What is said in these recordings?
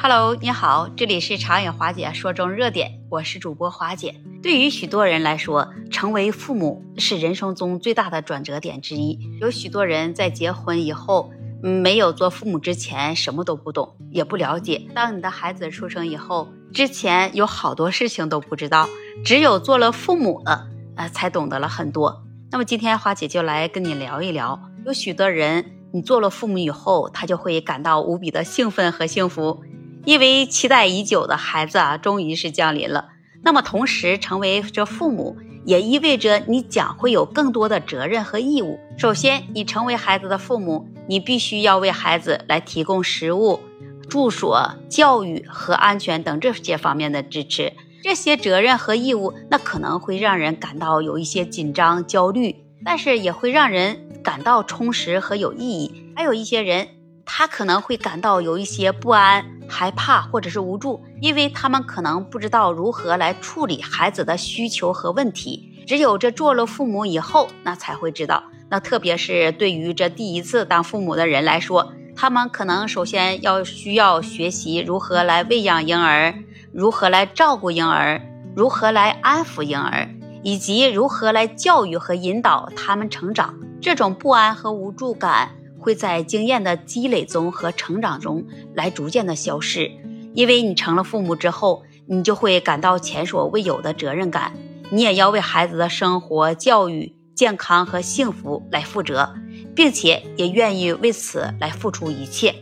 Hello，你好，这里是长影华姐说中热点，我是主播华姐。对于许多人来说，成为父母是人生中最大的转折点之一。有许多人在结婚以后，没有做父母之前什么都不懂，也不了解。当你的孩子出生以后，之前有好多事情都不知道，只有做了父母了，呃，才懂得了很多。那么今天华姐就来跟你聊一聊，有许多人，你做了父母以后，他就会感到无比的兴奋和幸福。因为期待已久的孩子啊，终于是降临了。那么，同时成为这父母，也意味着你将会有更多的责任和义务。首先，你成为孩子的父母，你必须要为孩子来提供食物、住所、教育和安全等这些方面的支持。这些责任和义务，那可能会让人感到有一些紧张、焦虑，但是也会让人感到充实和有意义。还有一些人。他可能会感到有一些不安、害怕或者是无助，因为他们可能不知道如何来处理孩子的需求和问题。只有这做了父母以后，那才会知道。那特别是对于这第一次当父母的人来说，他们可能首先要需要学习如何来喂养婴儿，如何来照顾婴儿，如何来安抚婴儿，以及如何来教育和引导他们成长。这种不安和无助感。会在经验的积累中和成长中来逐渐的消失，因为你成了父母之后，你就会感到前所未有的责任感，你也要为孩子的生活、教育、健康和幸福来负责，并且也愿意为此来付出一切。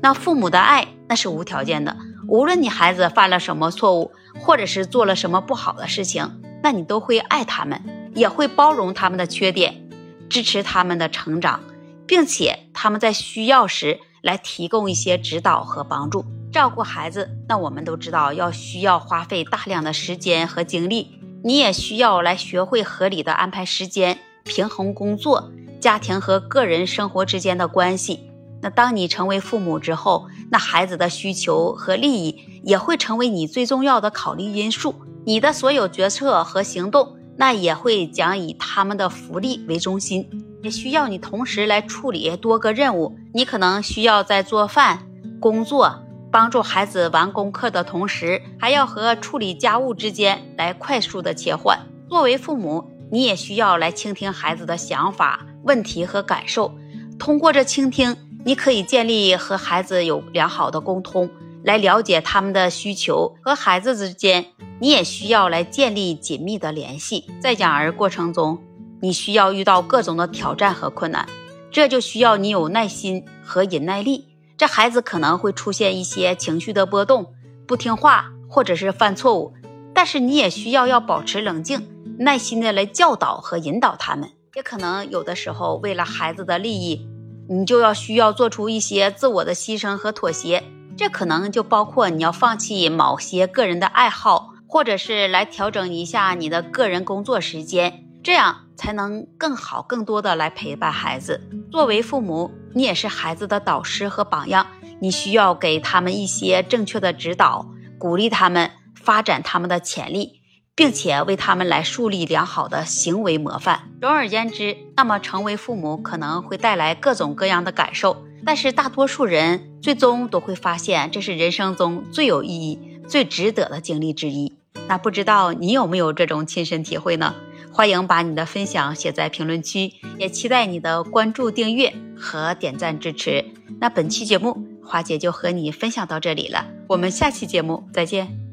那父母的爱那是无条件的，无论你孩子犯了什么错误，或者是做了什么不好的事情，那你都会爱他们，也会包容他们的缺点，支持他们的成长。并且他们在需要时来提供一些指导和帮助，照顾孩子。那我们都知道要需要花费大量的时间和精力，你也需要来学会合理的安排时间，平衡工作、家庭和个人生活之间的关系。那当你成为父母之后，那孩子的需求和利益也会成为你最重要的考虑因素，你的所有决策和行动。那也会将以他们的福利为中心，也需要你同时来处理多个任务。你可能需要在做饭、工作、帮助孩子完功课的同时，还要和处理家务之间来快速的切换。作为父母，你也需要来倾听孩子的想法、问题和感受。通过这倾听，你可以建立和孩子有良好的沟通，来了解他们的需求和孩子之间。你也需要来建立紧密的联系，在养儿过程中，你需要遇到各种的挑战和困难，这就需要你有耐心和忍耐力。这孩子可能会出现一些情绪的波动，不听话或者是犯错误，但是你也需要要保持冷静，耐心的来教导和引导他们。也可能有的时候，为了孩子的利益，你就要需要做出一些自我的牺牲和妥协，这可能就包括你要放弃某些个人的爱好。或者是来调整一下你的个人工作时间，这样才能更好、更多的来陪伴孩子。作为父母，你也是孩子的导师和榜样，你需要给他们一些正确的指导，鼓励他们发展他们的潜力，并且为他们来树立良好的行为模范。总而言之，那么成为父母可能会带来各种各样的感受，但是大多数人最终都会发现，这是人生中最有意义、最值得的经历之一。那不知道你有没有这种亲身体会呢？欢迎把你的分享写在评论区，也期待你的关注、订阅和点赞支持。那本期节目，花姐就和你分享到这里了，我们下期节目再见。